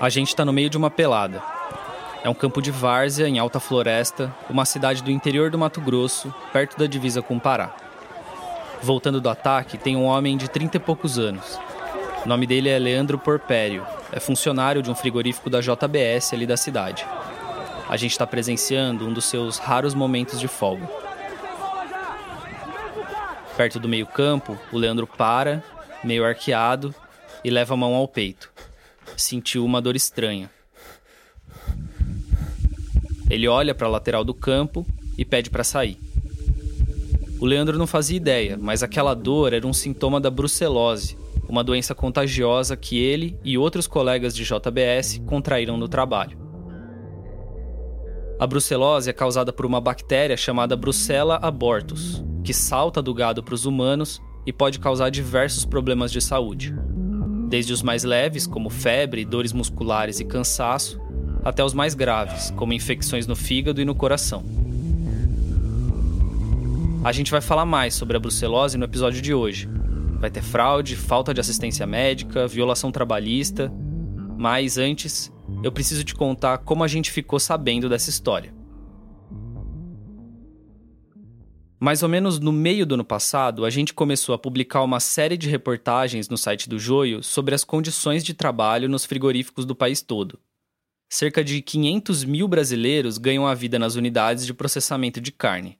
A gente está no meio de uma pelada. É um campo de várzea em alta floresta, uma cidade do interior do Mato Grosso, perto da divisa com o Pará. Voltando do ataque, tem um homem de 30 e poucos anos. O nome dele é Leandro Porpério, é funcionário de um frigorífico da JBS ali da cidade. A gente está presenciando um dos seus raros momentos de folga. Perto do meio-campo, o Leandro para, meio arqueado, e leva a mão ao peito. Sentiu uma dor estranha. Ele olha para a lateral do campo e pede para sair. O Leandro não fazia ideia, mas aquela dor era um sintoma da brucelose, uma doença contagiosa que ele e outros colegas de JBS contraíram no trabalho. A brucelose é causada por uma bactéria chamada Brucella abortus, que salta do gado para os humanos e pode causar diversos problemas de saúde. Desde os mais leves, como febre, dores musculares e cansaço, até os mais graves, como infecções no fígado e no coração. A gente vai falar mais sobre a brucelose no episódio de hoje, Vai ter fraude, falta de assistência médica, violação trabalhista. Mas antes, eu preciso te contar como a gente ficou sabendo dessa história. Mais ou menos no meio do ano passado, a gente começou a publicar uma série de reportagens no site do Joio sobre as condições de trabalho nos frigoríficos do país todo. Cerca de 500 mil brasileiros ganham a vida nas unidades de processamento de carne.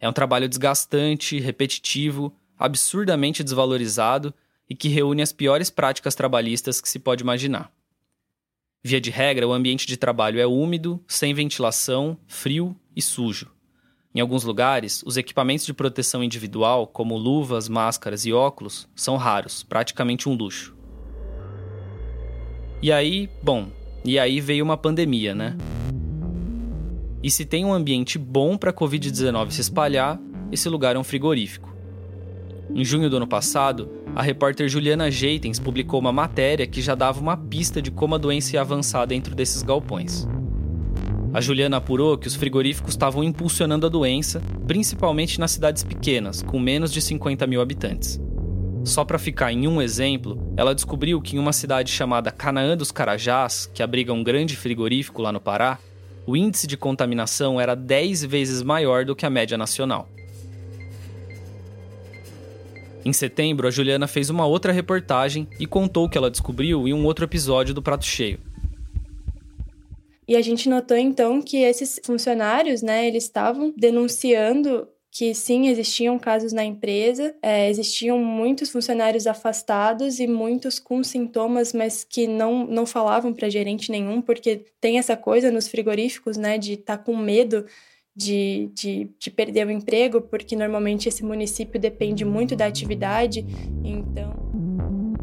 É um trabalho desgastante, repetitivo absurdamente desvalorizado e que reúne as piores práticas trabalhistas que se pode imaginar. Via de regra, o ambiente de trabalho é úmido, sem ventilação, frio e sujo. Em alguns lugares, os equipamentos de proteção individual, como luvas, máscaras e óculos, são raros, praticamente um luxo. E aí, bom, e aí veio uma pandemia, né? E se tem um ambiente bom para a Covid-19 se espalhar, esse lugar é um frigorífico. Em junho do ano passado, a repórter Juliana Jeitens publicou uma matéria que já dava uma pista de como a doença ia avançar dentro desses galpões. A Juliana apurou que os frigoríficos estavam impulsionando a doença, principalmente nas cidades pequenas, com menos de 50 mil habitantes. Só para ficar em um exemplo, ela descobriu que em uma cidade chamada Canaã dos Carajás, que abriga um grande frigorífico lá no Pará, o índice de contaminação era 10 vezes maior do que a média nacional. Em setembro, a Juliana fez uma outra reportagem e contou o que ela descobriu em um outro episódio do Prato Cheio. E a gente notou então que esses funcionários, né, eles estavam denunciando que sim, existiam casos na empresa, é, existiam muitos funcionários afastados e muitos com sintomas, mas que não, não falavam para gerente nenhum, porque tem essa coisa nos frigoríficos, né, de estar tá com medo de, de, de perder o emprego, porque normalmente esse município depende muito da atividade, então.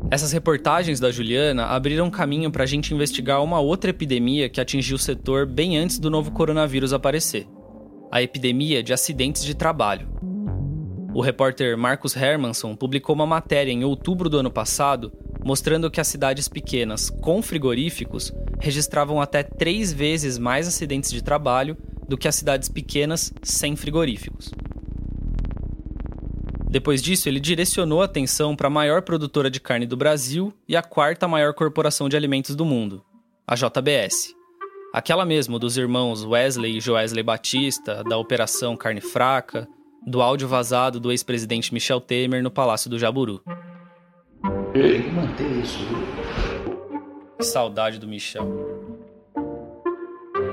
Essas reportagens da Juliana abriram caminho para a gente investigar uma outra epidemia que atingiu o setor bem antes do novo coronavírus aparecer: a epidemia de acidentes de trabalho. O repórter Marcos Hermanson publicou uma matéria em outubro do ano passado mostrando que as cidades pequenas com frigoríficos registravam até três vezes mais acidentes de trabalho do que as cidades pequenas sem frigoríficos. Depois disso, ele direcionou a atenção para a maior produtora de carne do Brasil e a quarta maior corporação de alimentos do mundo, a JBS. Aquela mesmo dos irmãos Wesley e Joesley Batista, da Operação Carne Fraca, do áudio vazado do ex-presidente Michel Temer no Palácio do Jaburu. Tem que manter isso. Que saudade do Michel.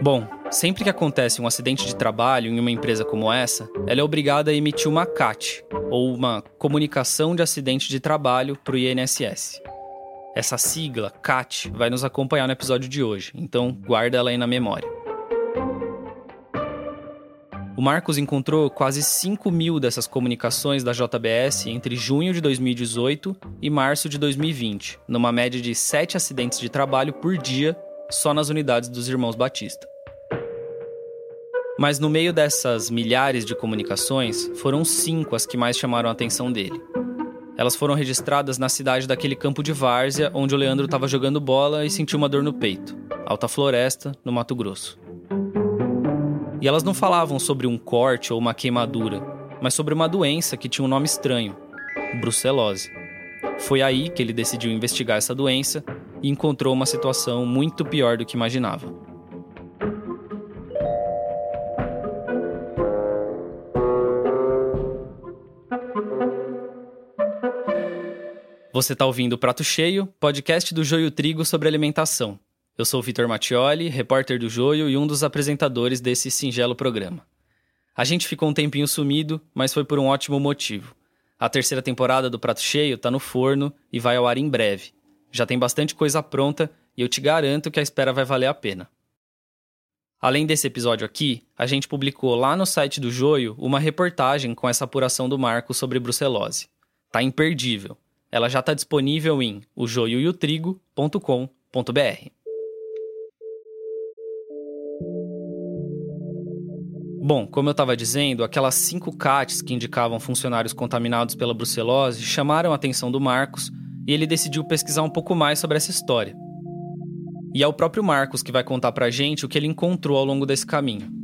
Bom, sempre que acontece um acidente de trabalho em uma empresa como essa, ela é obrigada a emitir uma CAT, ou uma Comunicação de Acidente de Trabalho, para o INSS. Essa sigla, CAT, vai nos acompanhar no episódio de hoje, então guarda ela aí na memória. O Marcos encontrou quase 5 mil dessas comunicações da JBS entre junho de 2018 e março de 2020, numa média de 7 acidentes de trabalho por dia só nas unidades dos Irmãos Batista. Mas no meio dessas milhares de comunicações, foram cinco as que mais chamaram a atenção dele. Elas foram registradas na cidade daquele campo de várzea onde o Leandro estava jogando bola e sentiu uma dor no peito, Alta Floresta, no Mato Grosso. E elas não falavam sobre um corte ou uma queimadura, mas sobre uma doença que tinha um nome estranho: brucelose. Foi aí que ele decidiu investigar essa doença e encontrou uma situação muito pior do que imaginava. Você está ouvindo o Prato Cheio, podcast do Joio Trigo sobre alimentação. Eu sou Vitor Mattioli, repórter do Joio e um dos apresentadores desse singelo programa. A gente ficou um tempinho sumido, mas foi por um ótimo motivo. A terceira temporada do Prato Cheio está no forno e vai ao ar em breve. Já tem bastante coisa pronta e eu te garanto que a espera vai valer a pena. Além desse episódio aqui, a gente publicou lá no site do Joio uma reportagem com essa apuração do Marco sobre brucelose. Tá imperdível. Ela já está disponível em ojoiotrigo.com.br. Bom, como eu estava dizendo, aquelas cinco CATs que indicavam funcionários contaminados pela brucelose chamaram a atenção do Marcos e ele decidiu pesquisar um pouco mais sobre essa história. E é o próprio Marcos que vai contar pra gente o que ele encontrou ao longo desse caminho.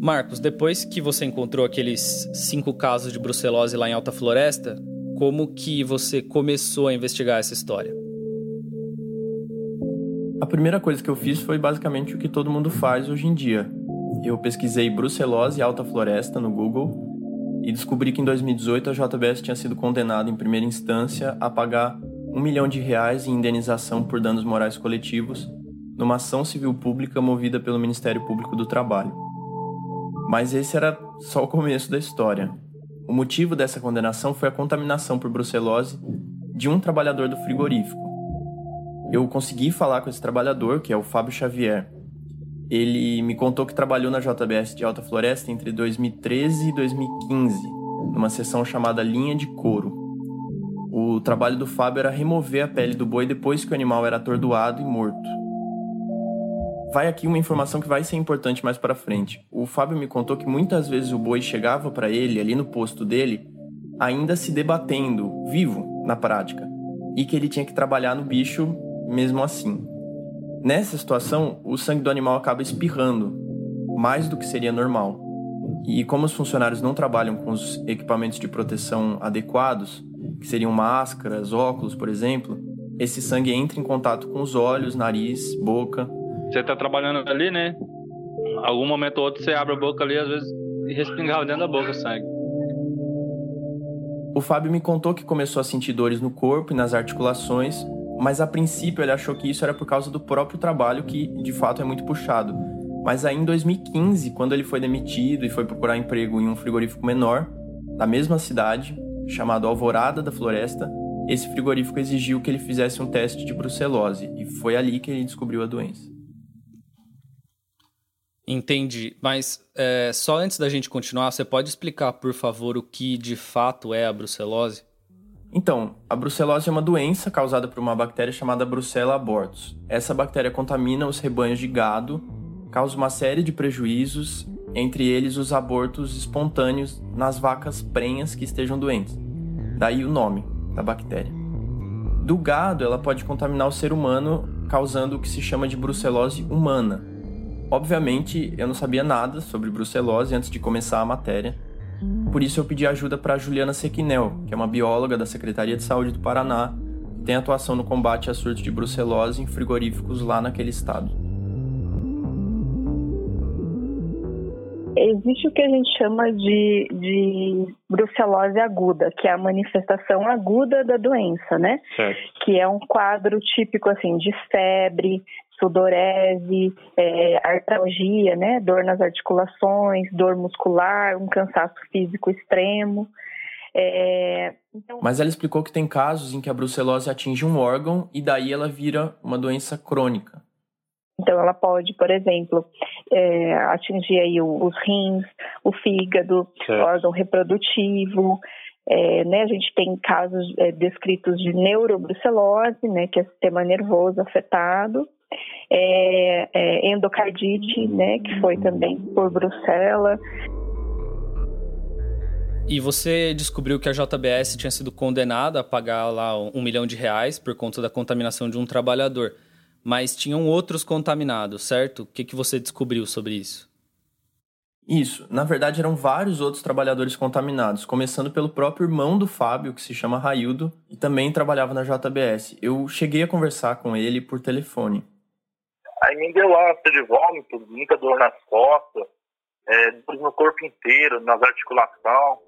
Marcos, depois que você encontrou aqueles cinco casos de brucelose lá em Alta Floresta, como que você começou a investigar essa história? A primeira coisa que eu fiz foi basicamente o que todo mundo faz hoje em dia. Eu pesquisei brucelose e alta floresta no Google e descobri que em 2018 a JBS tinha sido condenada em primeira instância a pagar um milhão de reais em indenização por danos morais coletivos numa ação civil pública movida pelo Ministério Público do Trabalho. Mas esse era só o começo da história. O motivo dessa condenação foi a contaminação por brucelose de um trabalhador do frigorífico. Eu consegui falar com esse trabalhador, que é o Fábio Xavier. Ele me contou que trabalhou na JBS de Alta Floresta entre 2013 e 2015, numa sessão chamada Linha de Couro. O trabalho do Fábio era remover a pele do boi depois que o animal era atordoado e morto vai aqui uma informação que vai ser importante mais para frente. O Fábio me contou que muitas vezes o boi chegava para ele ali no posto dele, ainda se debatendo, vivo na prática, e que ele tinha que trabalhar no bicho mesmo assim. Nessa situação, o sangue do animal acaba espirrando, mais do que seria normal. E como os funcionários não trabalham com os equipamentos de proteção adequados, que seriam máscaras, óculos, por exemplo, esse sangue entra em contato com os olhos, nariz, boca você tá trabalhando ali, né? Algum momento ou outro você abre a boca ali, às vezes e respingava dentro da boca sangue. O Fábio me contou que começou a sentir dores no corpo e nas articulações, mas a princípio ele achou que isso era por causa do próprio trabalho, que de fato é muito puxado. Mas aí em 2015, quando ele foi demitido e foi procurar emprego em um frigorífico menor, na mesma cidade, chamado Alvorada da Floresta, esse frigorífico exigiu que ele fizesse um teste de brucelose, e foi ali que ele descobriu a doença. Entendi. Mas é, só antes da gente continuar, você pode explicar, por favor, o que de fato é a brucelose? Então, a brucelose é uma doença causada por uma bactéria chamada Brucella abortus. Essa bactéria contamina os rebanhos de gado, causa uma série de prejuízos, entre eles os abortos espontâneos nas vacas prenhas que estejam doentes. Daí o nome da bactéria. Do gado, ela pode contaminar o ser humano, causando o que se chama de brucelose humana, Obviamente, eu não sabia nada sobre brucelose antes de começar a matéria. Por isso eu pedi ajuda para Juliana Sequinel, que é uma bióloga da Secretaria de Saúde do Paraná, que tem atuação no combate a surto de brucelose em frigoríficos lá naquele estado. Existe o que a gente chama de, de brucelose aguda, que é a manifestação aguda da doença, né? Certo. Que é um quadro típico assim de febre, sudorese, é, artralgia, né, dor nas articulações, dor muscular, um cansaço físico extremo. É, então... Mas ela explicou que tem casos em que a brucelose atinge um órgão e daí ela vira uma doença crônica. Então, ela pode, por exemplo, é, atingir aí os rins, o fígado, o órgão reprodutivo. É, né, a gente tem casos é, descritos de neurobrucelose, né, que é o sistema nervoso afetado é, é, endocardite, né, que foi também por bruxela. E você descobriu que a JBS tinha sido condenada a pagar lá um milhão de reais por conta da contaminação de um trabalhador. Mas tinham outros contaminados, certo? O que, que você descobriu sobre isso? Isso. Na verdade, eram vários outros trabalhadores contaminados, começando pelo próprio irmão do Fábio, que se chama Raildo, e também trabalhava na JBS. Eu cheguei a conversar com ele por telefone. Aí me deu ânsia de vômito, muita dor nas costas, é, dor no corpo inteiro, nas articulações.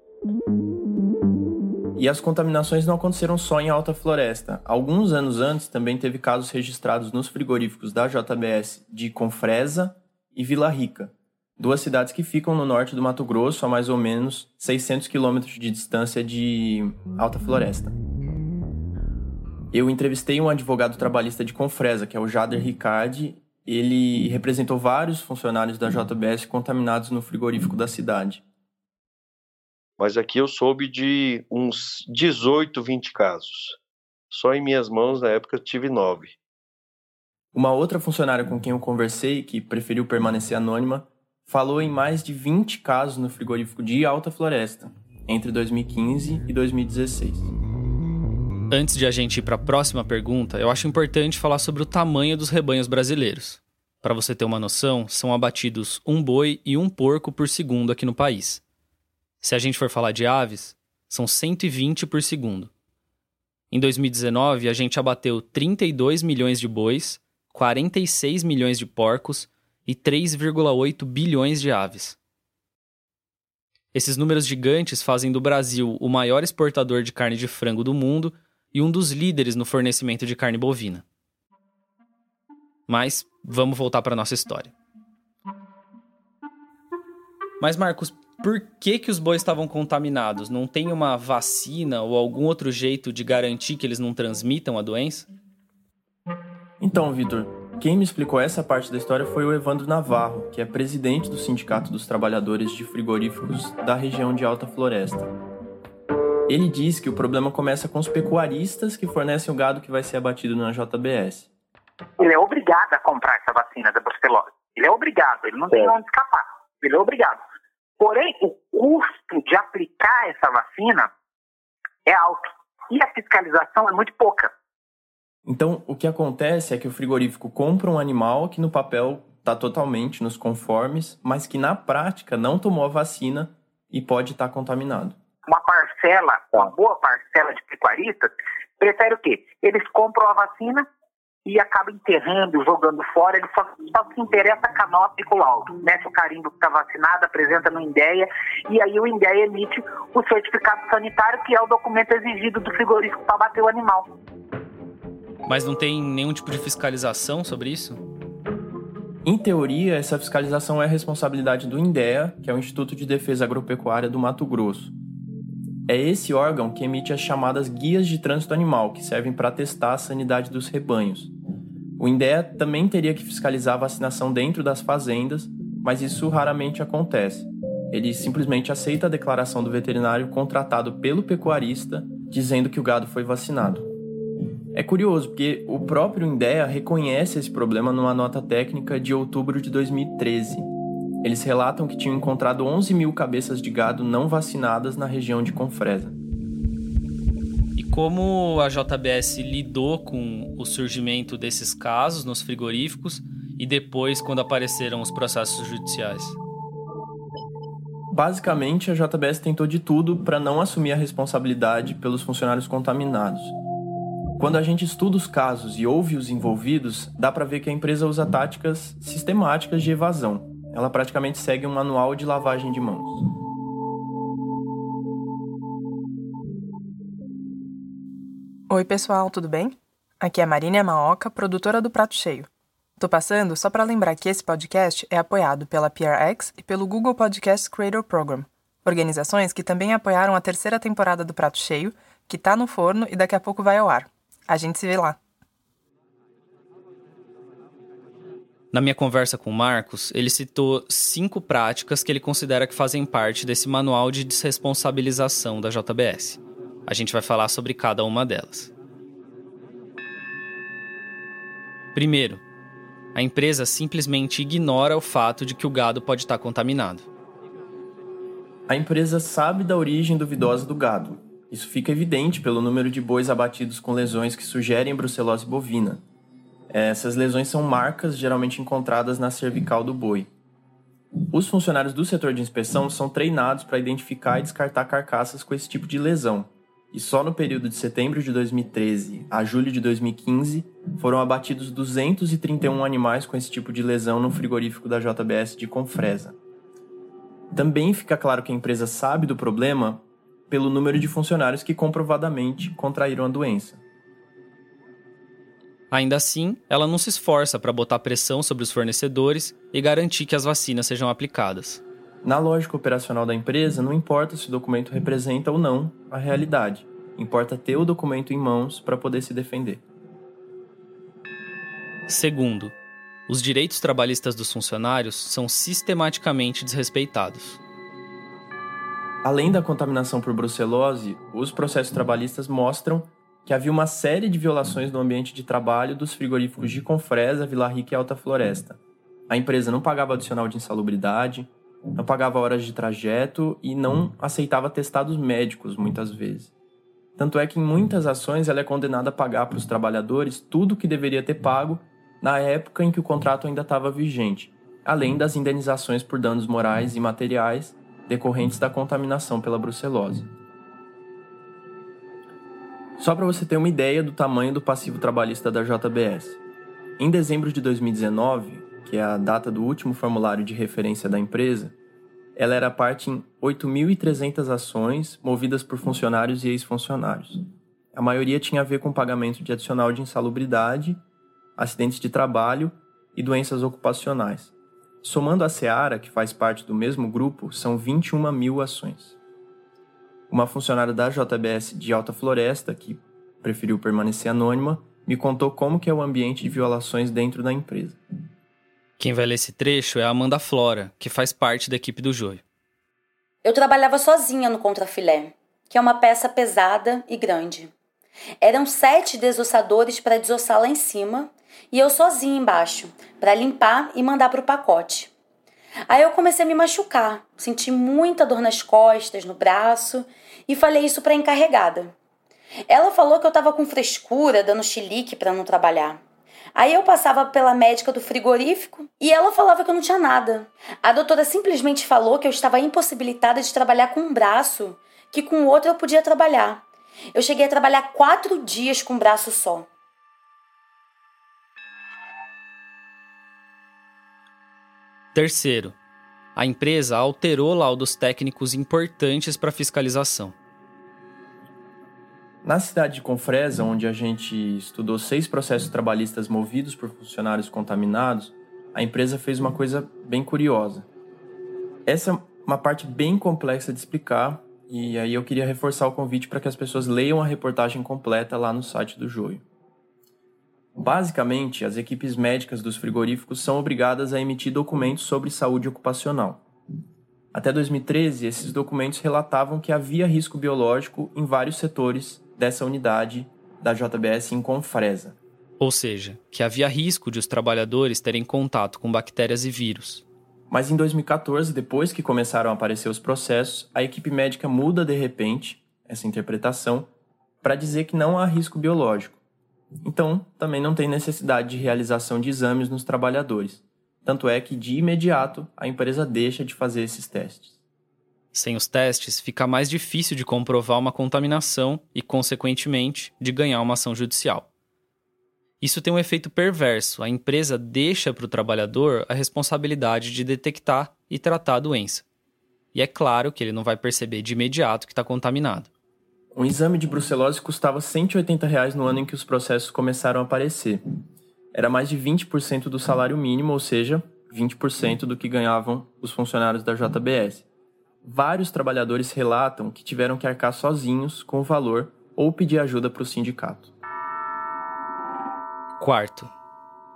E as contaminações não aconteceram só em Alta Floresta. Alguns anos antes também teve casos registrados nos frigoríficos da JBS de Confresa e Vila Rica, duas cidades que ficam no norte do Mato Grosso, a mais ou menos 600 quilômetros de distância de Alta Floresta. Eu entrevistei um advogado trabalhista de Confresa, que é o Jader Ricardi. Ele representou vários funcionários da JBS contaminados no frigorífico da cidade mas aqui eu soube de uns 18, 20 casos. Só em minhas mãos, na época, tive nove. Uma outra funcionária com quem eu conversei, que preferiu permanecer anônima, falou em mais de 20 casos no frigorífico de Alta Floresta, entre 2015 e 2016. Antes de a gente ir para a próxima pergunta, eu acho importante falar sobre o tamanho dos rebanhos brasileiros. Para você ter uma noção, são abatidos um boi e um porco por segundo aqui no país. Se a gente for falar de aves, são 120 por segundo. Em 2019, a gente abateu 32 milhões de bois, 46 milhões de porcos e 3,8 bilhões de aves. Esses números gigantes fazem do Brasil o maior exportador de carne de frango do mundo e um dos líderes no fornecimento de carne bovina. Mas vamos voltar para nossa história. Mas Marcos, por que, que os bois estavam contaminados? Não tem uma vacina ou algum outro jeito de garantir que eles não transmitam a doença? Então, Vitor, quem me explicou essa parte da história foi o Evandro Navarro, que é presidente do Sindicato dos Trabalhadores de Frigoríficos da região de Alta Floresta. Ele diz que o problema começa com os pecuaristas que fornecem o gado que vai ser abatido na JBS. Ele é obrigado a comprar essa vacina da brucelose. Ele é obrigado, ele não tem onde escapar. Ele é obrigado. Porém, o custo de aplicar essa vacina é alto e a fiscalização é muito pouca. Então, o que acontece é que o frigorífico compra um animal que no papel está totalmente nos conformes, mas que na prática não tomou a vacina e pode estar tá contaminado. Uma parcela, uma boa parcela de pecuaristas, prefere o quê? Eles compram a vacina e acaba enterrando, jogando fora, ele só, só se interessa com a nota e com o laudo. Mete o carimbo que está vacinado, apresenta no INDEA, e aí o INDEA emite o certificado sanitário, que é o documento exigido do frigorífico para bater o animal. Mas não tem nenhum tipo de fiscalização sobre isso? Em teoria, essa fiscalização é responsabilidade do INDEA, que é o Instituto de Defesa Agropecuária do Mato Grosso. É esse órgão que emite as chamadas guias de trânsito animal, que servem para testar a sanidade dos rebanhos. O INDEA também teria que fiscalizar a vacinação dentro das fazendas, mas isso raramente acontece. Ele simplesmente aceita a declaração do veterinário contratado pelo pecuarista dizendo que o gado foi vacinado. É curioso porque o próprio INDEA reconhece esse problema numa nota técnica de outubro de 2013 eles relatam que tinham encontrado 11 mil cabeças de gado não vacinadas na região de Confresa. E como a JBS lidou com o surgimento desses casos nos frigoríficos e depois quando apareceram os processos judiciais? Basicamente, a JBS tentou de tudo para não assumir a responsabilidade pelos funcionários contaminados. Quando a gente estuda os casos e ouve os envolvidos, dá para ver que a empresa usa táticas sistemáticas de evasão, ela praticamente segue um manual de lavagem de mãos. Oi, pessoal, tudo bem? Aqui é a Marina Yamaoka, produtora do Prato Cheio. Tô passando só para lembrar que esse podcast é apoiado pela PRX e pelo Google Podcast Creator Program, organizações que também apoiaram a terceira temporada do Prato Cheio, que tá no forno e daqui a pouco vai ao ar. A gente se vê lá. Na minha conversa com o Marcos, ele citou cinco práticas que ele considera que fazem parte desse manual de desresponsabilização da JBS. A gente vai falar sobre cada uma delas. Primeiro, a empresa simplesmente ignora o fato de que o gado pode estar contaminado. A empresa sabe da origem duvidosa do gado. Isso fica evidente pelo número de bois abatidos com lesões que sugerem brucelose bovina, essas lesões são marcas geralmente encontradas na cervical do boi. Os funcionários do setor de inspeção são treinados para identificar e descartar carcaças com esse tipo de lesão. E só no período de setembro de 2013 a julho de 2015 foram abatidos 231 animais com esse tipo de lesão no frigorífico da JBS de Confresa. Também fica claro que a empresa sabe do problema pelo número de funcionários que comprovadamente contraíram a doença. Ainda assim, ela não se esforça para botar pressão sobre os fornecedores e garantir que as vacinas sejam aplicadas. Na lógica operacional da empresa, não importa se o documento representa ou não a realidade, importa ter o documento em mãos para poder se defender. Segundo, os direitos trabalhistas dos funcionários são sistematicamente desrespeitados. Além da contaminação por brucelose, os processos trabalhistas mostram que havia uma série de violações no ambiente de trabalho dos frigoríficos de Confresa, Vila Rica e Alta Floresta. A empresa não pagava adicional de insalubridade, não pagava horas de trajeto e não aceitava testados médicos muitas vezes. Tanto é que em muitas ações ela é condenada a pagar para os trabalhadores tudo o que deveria ter pago na época em que o contrato ainda estava vigente, além das indenizações por danos morais e materiais decorrentes da contaminação pela brucelose. Só para você ter uma ideia do tamanho do passivo trabalhista da JBS. Em dezembro de 2019, que é a data do último formulário de referência da empresa, ela era parte em 8.300 ações movidas por funcionários e ex-funcionários. A maioria tinha a ver com pagamento de adicional de insalubridade acidentes de trabalho e doenças ocupacionais. Somando a Seara, que faz parte do mesmo grupo, são 21 mil ações. Uma funcionária da JBS de Alta Floresta, que preferiu permanecer anônima, me contou como que é o ambiente de violações dentro da empresa. Quem vai ler esse trecho é a Amanda Flora, que faz parte da equipe do Joio. Eu trabalhava sozinha no contrafilé, que é uma peça pesada e grande. Eram sete desossadores para desossar lá em cima e eu sozinha embaixo, para limpar e mandar para o pacote. Aí eu comecei a me machucar, senti muita dor nas costas, no braço e falei isso para a encarregada. Ela falou que eu estava com frescura, dando chilique para não trabalhar. Aí eu passava pela médica do frigorífico e ela falava que eu não tinha nada. A doutora simplesmente falou que eu estava impossibilitada de trabalhar com um braço, que com o outro eu podia trabalhar. Eu cheguei a trabalhar quatro dias com um braço só. Terceiro, a empresa alterou laudos técnicos importantes para fiscalização. Na cidade de Confresa, onde a gente estudou seis processos trabalhistas movidos por funcionários contaminados, a empresa fez uma coisa bem curiosa. Essa é uma parte bem complexa de explicar, e aí eu queria reforçar o convite para que as pessoas leiam a reportagem completa lá no site do Joio. Basicamente, as equipes médicas dos frigoríficos são obrigadas a emitir documentos sobre saúde ocupacional. Até 2013, esses documentos relatavam que havia risco biológico em vários setores dessa unidade da JBS em Confresa. Ou seja, que havia risco de os trabalhadores terem contato com bactérias e vírus. Mas em 2014, depois que começaram a aparecer os processos, a equipe médica muda de repente essa interpretação para dizer que não há risco biológico então, também não tem necessidade de realização de exames nos trabalhadores. Tanto é que, de imediato, a empresa deixa de fazer esses testes. Sem os testes, fica mais difícil de comprovar uma contaminação e, consequentemente, de ganhar uma ação judicial. Isso tem um efeito perverso. A empresa deixa para o trabalhador a responsabilidade de detectar e tratar a doença. E é claro que ele não vai perceber de imediato que está contaminado. Um exame de brucelose custava 180 reais no ano em que os processos começaram a aparecer. Era mais de 20% do salário mínimo, ou seja, 20% do que ganhavam os funcionários da JBS. Vários trabalhadores relatam que tiveram que arcar sozinhos com o valor ou pedir ajuda para o sindicato. Quarto,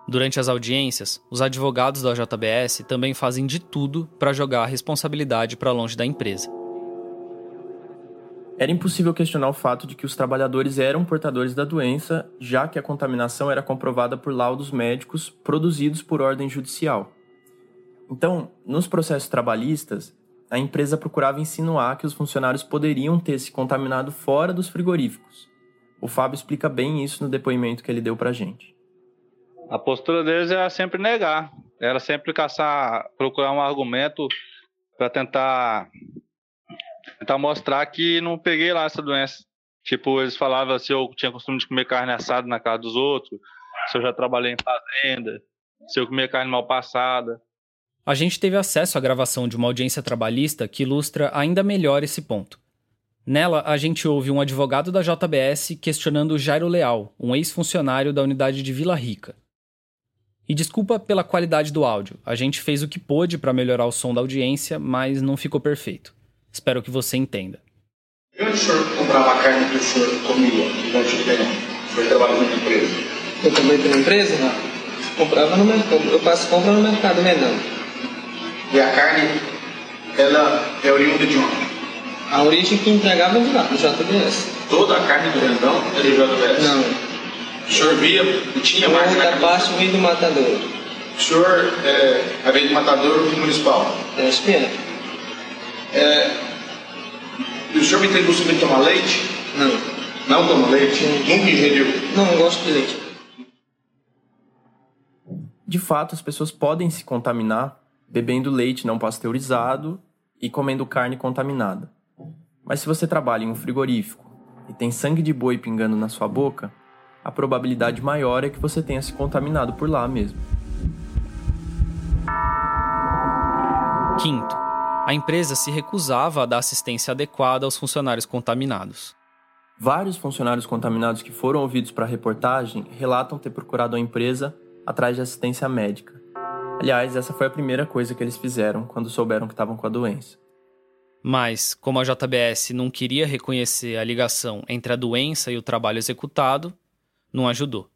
durante as audiências, os advogados da JBS também fazem de tudo para jogar a responsabilidade para longe da empresa. Era impossível questionar o fato de que os trabalhadores eram portadores da doença, já que a contaminação era comprovada por laudos médicos produzidos por ordem judicial. Então, nos processos trabalhistas, a empresa procurava insinuar que os funcionários poderiam ter se contaminado fora dos frigoríficos. O Fábio explica bem isso no depoimento que ele deu pra gente. A postura deles era sempre negar. era sempre caçar, procurar um argumento para tentar tentar mostrar que não peguei lá essa doença. Tipo, eles falavam se eu tinha costume de comer carne assada na casa dos outros, se eu já trabalhei em fazenda, se eu comia carne mal passada. A gente teve acesso à gravação de uma audiência trabalhista que ilustra ainda melhor esse ponto. Nela, a gente ouve um advogado da JBS questionando Jairo Leal, um ex-funcionário da unidade de Vila Rica. E desculpa pela qualidade do áudio, a gente fez o que pôde para melhorar o som da audiência, mas não ficou perfeito. Espero que você entenda. E onde o senhor comprava a carne que o senhor comia durante o verão? O senhor trabalha numa empresa? Eu trabalhei numa empresa? Não. Comprava no mercado. Eu faço compra no mercado Medão. E a carne, ela é oriunda de onde? A origem que entregava de lá, do JBS. Toda a carne do Rendão é do JBS? Não. O senhor via e tinha mais Outra carne? parte veio do matador. O senhor é, veio do matador municipal? Eu acho que é. E o senhor me tem costume de tomar leite? Não. Não toma leite? Nunca ingeriu? Não, não gosto de leite. De fato, as pessoas podem se contaminar bebendo leite não pasteurizado e comendo carne contaminada. Mas se você trabalha em um frigorífico e tem sangue de boi pingando na sua boca, a probabilidade maior é que você tenha se contaminado por lá mesmo. Quinto, a empresa se recusava a dar assistência adequada aos funcionários contaminados. Vários funcionários contaminados que foram ouvidos para a reportagem relatam ter procurado a empresa atrás de assistência médica. Aliás, essa foi a primeira coisa que eles fizeram quando souberam que estavam com a doença. Mas, como a JBS não queria reconhecer a ligação entre a doença e o trabalho executado, não ajudou.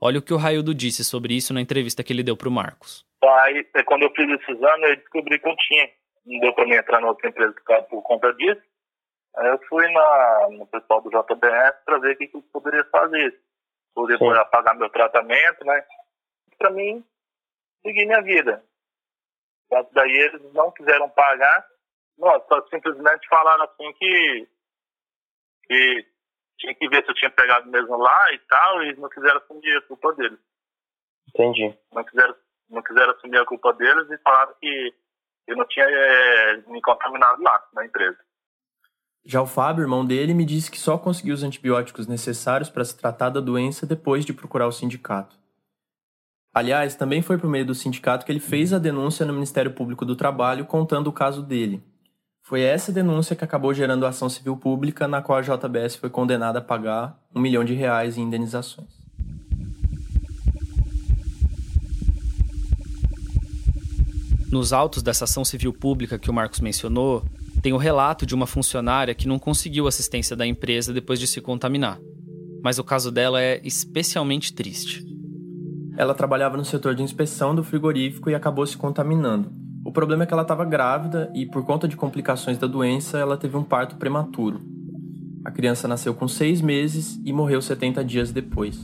Olha o que o Raildo disse sobre isso na entrevista que ele deu para o Marcos. Aí, é, quando eu fiz esse exame, eu descobri que eu tinha. Não deu para mim entrar na outra empresa por conta disso. Aí eu fui na, no pessoal do JBS para ver o que, que eu poderia fazer. Poder pagar meu tratamento, né? Para mim, seguir minha vida. Mas daí eles não quiseram pagar. Nossa, só simplesmente falaram assim que, que tinha que ver se eu tinha pegado mesmo lá e tal, e não quiseram assumir a culpa deles. Entendi. Não quiseram, não quiseram assumir a culpa deles e falaram que eu não tinha é, me contaminado lá, na empresa. Já o Fábio, irmão dele, me disse que só conseguiu os antibióticos necessários para se tratar da doença depois de procurar o sindicato. Aliás, também foi por meio do sindicato que ele fez a denúncia no Ministério Público do Trabalho contando o caso dele. Foi essa denúncia que acabou gerando a ação civil pública na qual a JBS foi condenada a pagar um milhão de reais em indenizações. Nos autos dessa ação civil pública que o Marcos mencionou, tem o relato de uma funcionária que não conseguiu assistência da empresa depois de se contaminar. Mas o caso dela é especialmente triste. Ela trabalhava no setor de inspeção do frigorífico e acabou se contaminando. O problema é que ela estava grávida e, por conta de complicações da doença, ela teve um parto prematuro. A criança nasceu com seis meses e morreu 70 dias depois.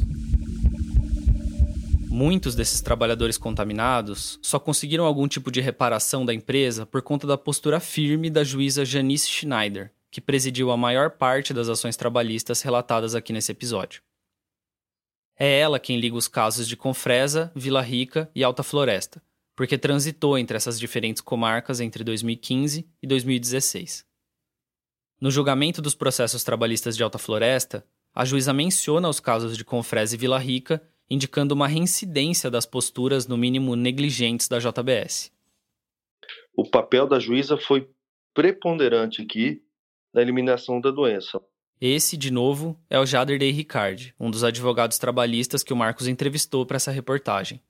Muitos desses trabalhadores contaminados só conseguiram algum tipo de reparação da empresa por conta da postura firme da juíza Janice Schneider, que presidiu a maior parte das ações trabalhistas relatadas aqui nesse episódio. É ela quem liga os casos de Confresa, Vila Rica e Alta Floresta, porque transitou entre essas diferentes comarcas entre 2015 e 2016. No julgamento dos processos trabalhistas de Alta Floresta, a juíza menciona os casos de Confresa e Vila Rica indicando uma reincidência das posturas, no mínimo negligentes, da JBS. O papel da juíza foi preponderante aqui na eliminação da doença. Esse, de novo, é o Jader Day Ricard, um dos advogados trabalhistas que o Marcos entrevistou para essa reportagem.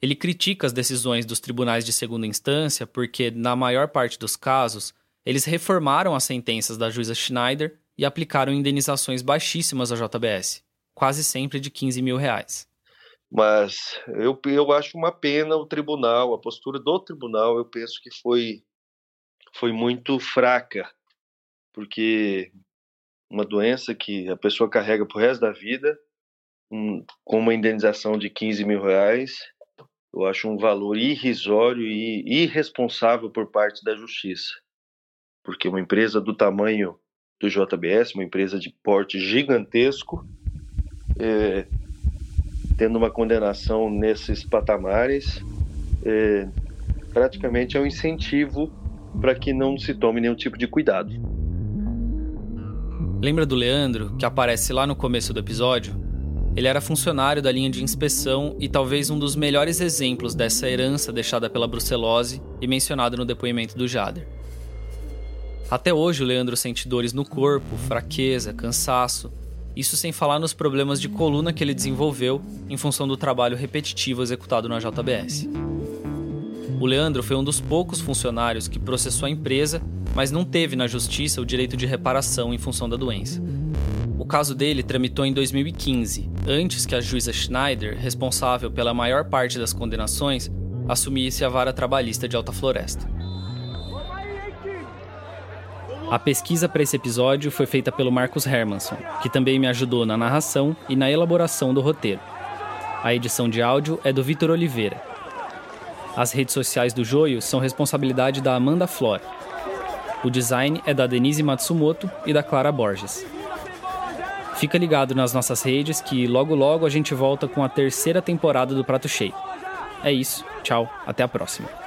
Ele critica as decisões dos tribunais de segunda instância porque, na maior parte dos casos, eles reformaram as sentenças da juíza Schneider e aplicaram indenizações baixíssimas à JBS quase sempre de 15 mil reais. Mas eu, eu acho uma pena o tribunal, a postura do tribunal, eu penso que foi, foi muito fraca, porque uma doença que a pessoa carrega pro resto da vida, um, com uma indenização de 15 mil reais, eu acho um valor irrisório e irresponsável por parte da justiça. Porque uma empresa do tamanho do JBS, uma empresa de porte gigantesco, é, tendo uma condenação nesses patamares, é, praticamente é um incentivo para que não se tome nenhum tipo de cuidado. Lembra do Leandro, que aparece lá no começo do episódio? Ele era funcionário da linha de inspeção e talvez um dos melhores exemplos dessa herança deixada pela brucelose e mencionado no depoimento do Jader. Até hoje o Leandro sente dores no corpo, fraqueza, cansaço, isso sem falar nos problemas de coluna que ele desenvolveu em função do trabalho repetitivo executado na JBS. O Leandro foi um dos poucos funcionários que processou a empresa, mas não teve na justiça o direito de reparação em função da doença. O caso dele tramitou em 2015, antes que a juíza Schneider, responsável pela maior parte das condenações, assumisse a vara trabalhista de Alta Floresta. A pesquisa para esse episódio foi feita pelo Marcos Hermanson, que também me ajudou na narração e na elaboração do roteiro. A edição de áudio é do Vitor Oliveira. As redes sociais do Joio são responsabilidade da Amanda Flor. O design é da Denise Matsumoto e da Clara Borges. Fica ligado nas nossas redes que logo logo a gente volta com a terceira temporada do Prato Cheio. É isso, tchau, até a próxima.